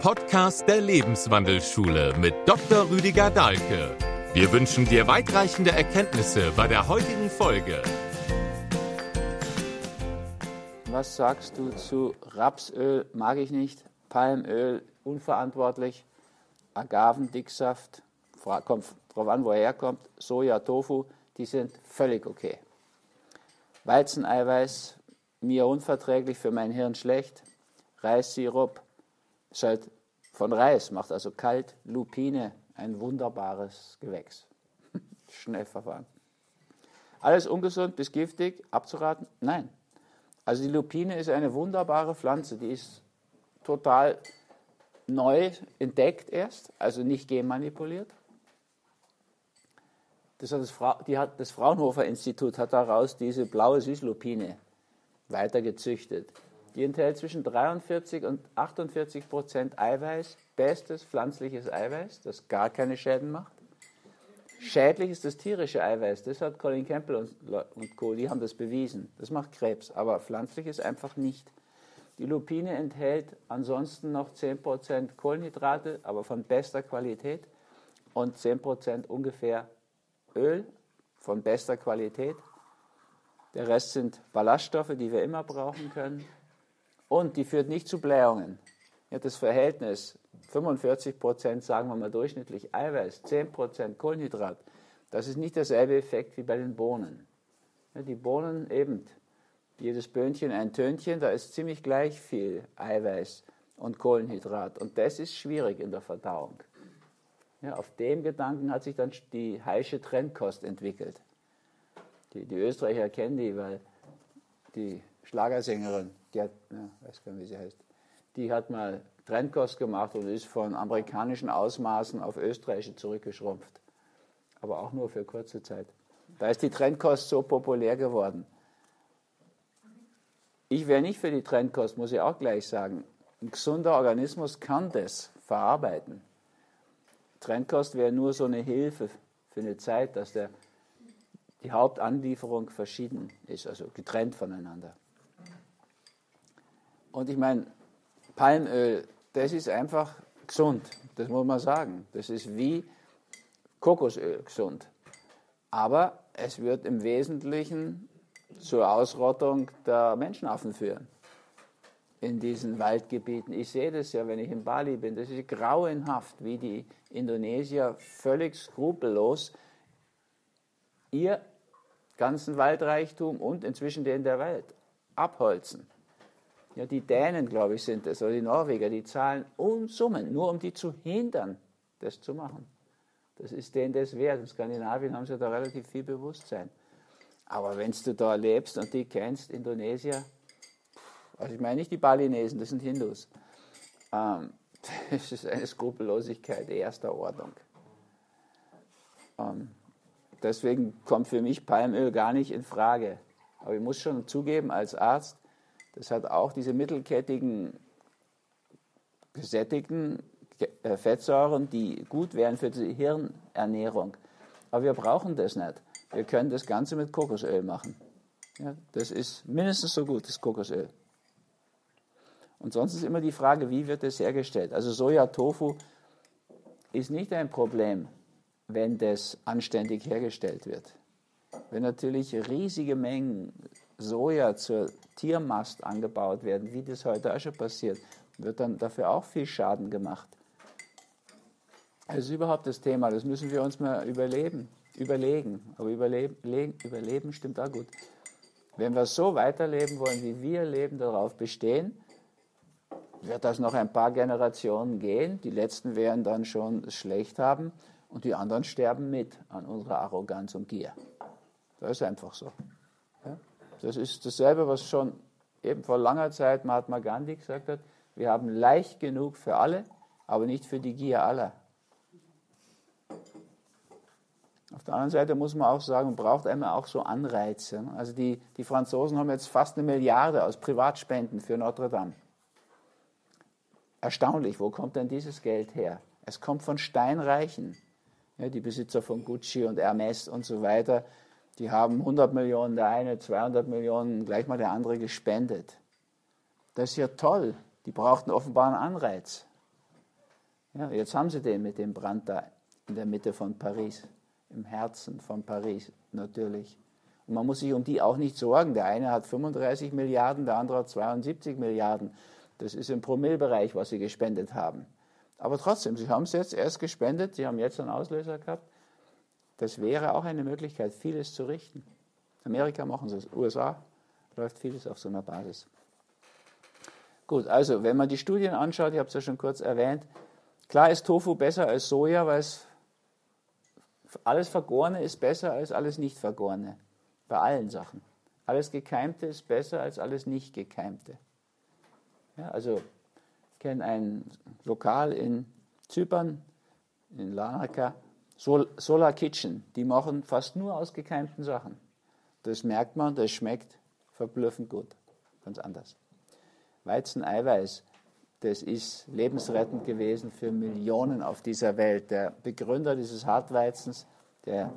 Podcast der Lebenswandelschule mit Dr. Rüdiger Dahlke. Wir wünschen dir weitreichende Erkenntnisse bei der heutigen Folge. Was sagst du zu Rapsöl? Mag ich nicht. Palmöl, unverantwortlich. Agavendicksaft, kommt drauf an, woher er kommt. Soja, Tofu, die sind völlig okay. Weizeneiweiß, mir unverträglich, für mein Hirn schlecht. Reissirup, ist halt von Reis, macht also kalt. Lupine, ein wunderbares Gewächs. Schnell verfahren. Alles ungesund bis giftig, abzuraten? Nein. Also die Lupine ist eine wunderbare Pflanze, die ist total neu entdeckt erst, also nicht genmanipuliert. Das, hat das, Fra hat das Fraunhofer Institut hat daraus diese blaue Süßlupine weiter gezüchtet. Die enthält zwischen 43 und 48 Prozent Eiweiß, bestes pflanzliches Eiweiß, das gar keine Schäden macht. Schädlich ist das tierische Eiweiß, das hat Colin Campbell und, Co., die haben das bewiesen. Das macht Krebs, aber pflanzliches einfach nicht. Die Lupine enthält ansonsten noch 10% Kohlenhydrate, aber von bester Qualität und 10% ungefähr Öl von bester Qualität. Der Rest sind Ballaststoffe, die wir immer brauchen können. Und die führt nicht zu Blähungen. Ja, das Verhältnis 45% sagen wir mal durchschnittlich Eiweiß, 10% Kohlenhydrat, das ist nicht derselbe Effekt wie bei den Bohnen. Ja, die Bohnen eben, jedes Böhnchen ein Tönchen, da ist ziemlich gleich viel Eiweiß und Kohlenhydrat. Und das ist schwierig in der Verdauung. Ja, auf dem Gedanken hat sich dann die heische Trendkost entwickelt. Die, die Österreicher kennen die, weil die Schlagersängerin, die hat, ja, weiß gar nicht, wie sie heißt, die hat mal Trendkost gemacht und ist von amerikanischen Ausmaßen auf österreichische zurückgeschrumpft. Aber auch nur für kurze Zeit. Da ist die Trendkost so populär geworden. Ich wäre nicht für die Trendkost, muss ich auch gleich sagen. Ein gesunder Organismus kann das verarbeiten. Trendkost wäre nur so eine Hilfe für eine Zeit, dass der, die Hauptanlieferung verschieden ist, also getrennt voneinander. Und ich meine, Palmöl, das ist einfach gesund, das muss man sagen. Das ist wie Kokosöl gesund. Aber es wird im Wesentlichen zur Ausrottung der Menschenaffen führen in diesen Waldgebieten. Ich sehe das ja, wenn ich in Bali bin. Das ist grauenhaft, wie die Indonesier völlig skrupellos ihr ganzen Waldreichtum und inzwischen den der Welt abholzen. Ja, die Dänen, glaube ich, sind es, oder die Norweger, die zahlen Unsummen, nur um die zu hindern, das zu machen. Das ist denen das wert. In Skandinavien haben sie da relativ viel Bewusstsein. Aber wenn du da lebst und die kennst, Indonesier, also ich meine nicht die Balinesen, das sind Hindus. Ähm, das ist eine Skrupellosigkeit erster Ordnung. Ähm, deswegen kommt für mich Palmöl gar nicht in Frage. Aber ich muss schon zugeben, als Arzt, das hat auch diese mittelkettigen, gesättigten äh, Fettsäuren, die gut wären für die Hirnernährung. Aber wir brauchen das nicht. Wir können das Ganze mit Kokosöl machen. Ja, das ist mindestens so gut, das Kokosöl. Und sonst ist immer die Frage, wie wird das hergestellt? Also Soja-Tofu ist nicht ein Problem, wenn das anständig hergestellt wird. Wenn natürlich riesige Mengen Soja zur Tiermast angebaut werden, wie das heute auch schon passiert, wird dann dafür auch viel Schaden gemacht. Das ist überhaupt das Thema, das müssen wir uns mal überleben, überlegen. Aber überleben, überleben stimmt auch gut. Wenn wir so weiterleben wollen, wie wir leben, darauf bestehen, wird das noch ein paar Generationen gehen. Die letzten werden dann schon schlecht haben und die anderen sterben mit an unserer Arroganz und Gier. Das ist einfach so. Das ist dasselbe, was schon eben vor langer Zeit Mahatma Gandhi gesagt hat. Wir haben leicht genug für alle, aber nicht für die Gier aller. Auf der anderen Seite muss man auch sagen, man braucht einmal auch so Anreize. Also die, die Franzosen haben jetzt fast eine Milliarde aus Privatspenden für Notre Dame. Erstaunlich, wo kommt denn dieses Geld her? Es kommt von Steinreichen. Ja, die Besitzer von Gucci und Hermes und so weiter, die haben 100 Millionen der eine, 200 Millionen, gleich mal der andere gespendet. Das ist ja toll. Die brauchten offenbar einen Anreiz. Ja, jetzt haben sie den mit dem Brand da in der Mitte von Paris, im Herzen von Paris natürlich. Und man muss sich um die auch nicht sorgen. Der eine hat 35 Milliarden, der andere hat 72 Milliarden. Das ist im Promillbereich, was sie gespendet haben. Aber trotzdem, sie haben es jetzt erst gespendet, sie haben jetzt einen Auslöser gehabt. Das wäre auch eine Möglichkeit, vieles zu richten. Amerika machen sie es, USA läuft vieles auf so einer Basis. Gut, also wenn man die Studien anschaut, ich habe es ja schon kurz erwähnt, klar ist Tofu besser als Soja, weil es alles Vergorene ist besser als alles nicht Vergorene. Bei allen Sachen. Alles Gekeimte ist besser als alles nicht Gekeimte. Ja, also ich kenne ein Lokal in Zypern, in Larnaca, Sol Solar Kitchen. Die machen fast nur aus gekeimten Sachen. Das merkt man, das schmeckt verblüffend gut. Ganz anders. Weizeneiweiß, das ist lebensrettend gewesen für Millionen auf dieser Welt. Der Begründer dieses Hartweizens, der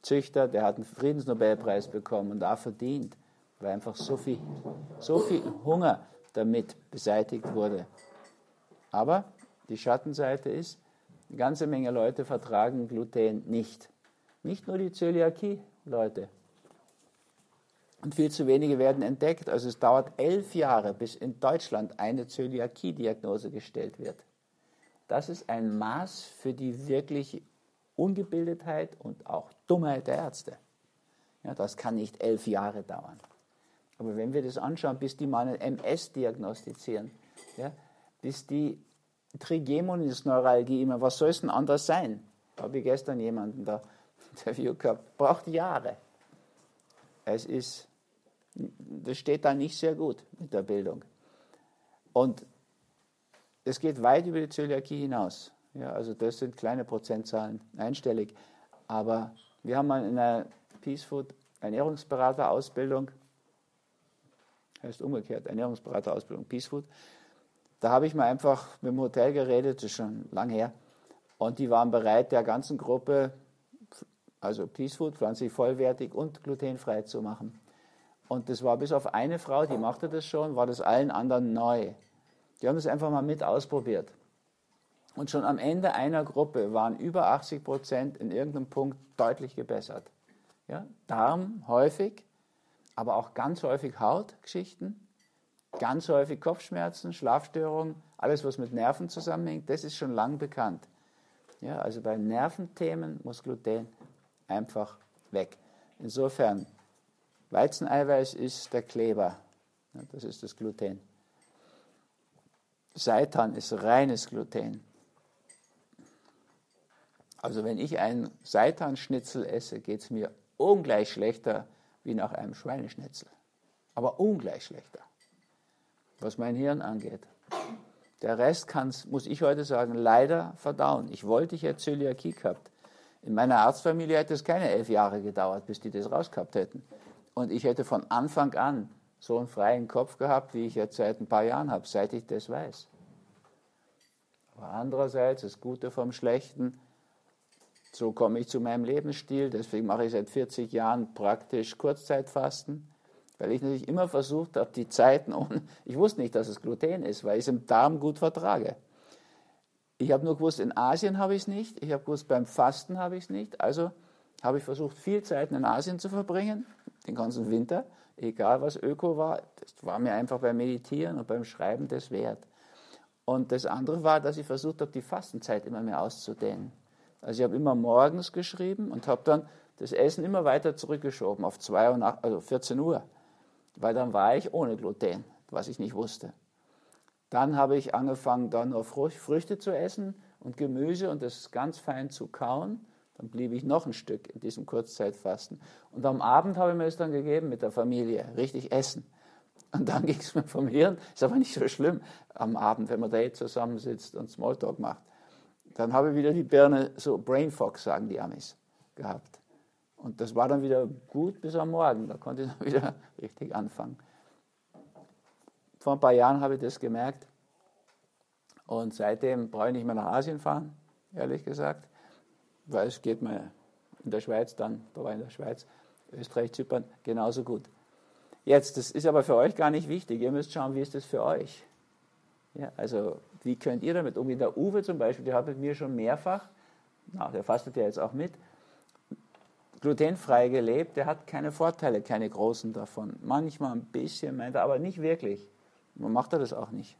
Züchter, der hat einen Friedensnobelpreis bekommen und da verdient, weil einfach so viel, so viel Hunger damit beseitigt wurde. Aber die Schattenseite ist, eine ganze Menge Leute vertragen Gluten nicht. Nicht nur die Zöliakie-Leute, und viel zu wenige werden entdeckt. Also es dauert elf Jahre, bis in Deutschland eine Zöliakie-Diagnose gestellt wird. Das ist ein Maß für die wirkliche Ungebildetheit und auch Dummheit der Ärzte. Ja, das kann nicht elf Jahre dauern. Aber wenn wir das anschauen, bis die mal einen MS diagnostizieren, ja, bis die Trigeminusneuralgie immer, was soll es denn anders sein? Habe ich gestern jemanden da Interview gehabt, braucht Jahre. Es ist das steht da nicht sehr gut mit der Bildung. Und es geht weit über die Zöliakie hinaus. Ja, also das sind kleine Prozentzahlen, einstellig. Aber wir haben mal in einer Peace Food Ernährungsberaterausbildung, heißt umgekehrt, Ernährungsberaterausbildung Peace Food. Da habe ich mal einfach mit dem Hotel geredet, das ist schon lang her. Und die waren bereit, der ganzen Gruppe, also Peace Food, pflanzlich vollwertig und glutenfrei zu machen. Und das war bis auf eine Frau, die machte das schon, war das allen anderen neu. Die haben das einfach mal mit ausprobiert. Und schon am Ende einer Gruppe waren über 80 Prozent in irgendeinem Punkt deutlich gebessert. Ja? Darm häufig, aber auch ganz häufig Hautgeschichten, ganz häufig Kopfschmerzen, Schlafstörungen, alles, was mit Nerven zusammenhängt, das ist schon lang bekannt. Ja, also bei Nerventhemen muss Gluten einfach weg. Insofern Weizeneiweiß ist der Kleber, das ist das Gluten. Seitan ist reines Gluten. Also wenn ich einen Seitanschnitzel esse, geht es mir ungleich schlechter wie nach einem Schweineschnitzel. Aber ungleich schlechter, was mein Hirn angeht. Der Rest kann's, muss ich heute sagen, leider verdauen. Ich wollte, ich hätte Zöliakie gehabt. In meiner Arztfamilie hätte es keine elf Jahre gedauert, bis die das rausgehabt hätten. Und ich hätte von Anfang an so einen freien Kopf gehabt, wie ich jetzt seit ein paar Jahren habe, seit ich das weiß. Aber andererseits, das Gute vom Schlechten, so komme ich zu meinem Lebensstil. Deswegen mache ich seit 40 Jahren praktisch Kurzzeitfasten, weil ich natürlich immer versucht habe, die Zeiten ohne. Ich wusste nicht, dass es Gluten ist, weil ich es im Darm gut vertrage. Ich habe nur gewusst, in Asien habe ich es nicht. Ich habe gewusst, beim Fasten habe ich es nicht. Also habe ich versucht, viel Zeit in Asien zu verbringen den ganzen Winter, egal was Öko war, das war mir einfach beim Meditieren und beim Schreiben das wert. Und das andere war, dass ich versucht habe, die Fastenzeit immer mehr auszudehnen. Also ich habe immer morgens geschrieben und habe dann das Essen immer weiter zurückgeschoben auf 2 Uhr, also 14 Uhr, weil dann war ich ohne Gluten, was ich nicht wusste. Dann habe ich angefangen, dann noch Früchte zu essen und Gemüse und das ganz fein zu kauen. Dann blieb ich noch ein Stück in diesem Kurzzeitfasten. Und am Abend habe ich mir es dann gegeben mit der Familie, richtig essen. Und dann ging es mir vom Hirn, ist aber nicht so schlimm am Abend, wenn man da jetzt zusammensitzt und Smalltalk macht. Dann habe ich wieder die Birne, so Brain Fog sagen die Amis, gehabt. Und das war dann wieder gut bis am Morgen. Da konnte ich dann wieder richtig anfangen. Vor ein paar Jahren habe ich das gemerkt. Und seitdem brauche ich nicht mehr nach Asien fahren, ehrlich gesagt weil es geht mir in der Schweiz dann, da war in der Schweiz, Österreich, Zypern genauso gut. Jetzt, das ist aber für euch gar nicht wichtig. Ihr müsst schauen, wie ist das für euch? Ja, also wie könnt ihr damit umgehen? Der Uwe zum Beispiel, der hat mit mir schon mehrfach, na, der fastet ja jetzt auch mit, glutenfrei gelebt, der hat keine Vorteile, keine großen davon. Manchmal ein bisschen, meint er, aber nicht wirklich. Man macht er das auch nicht.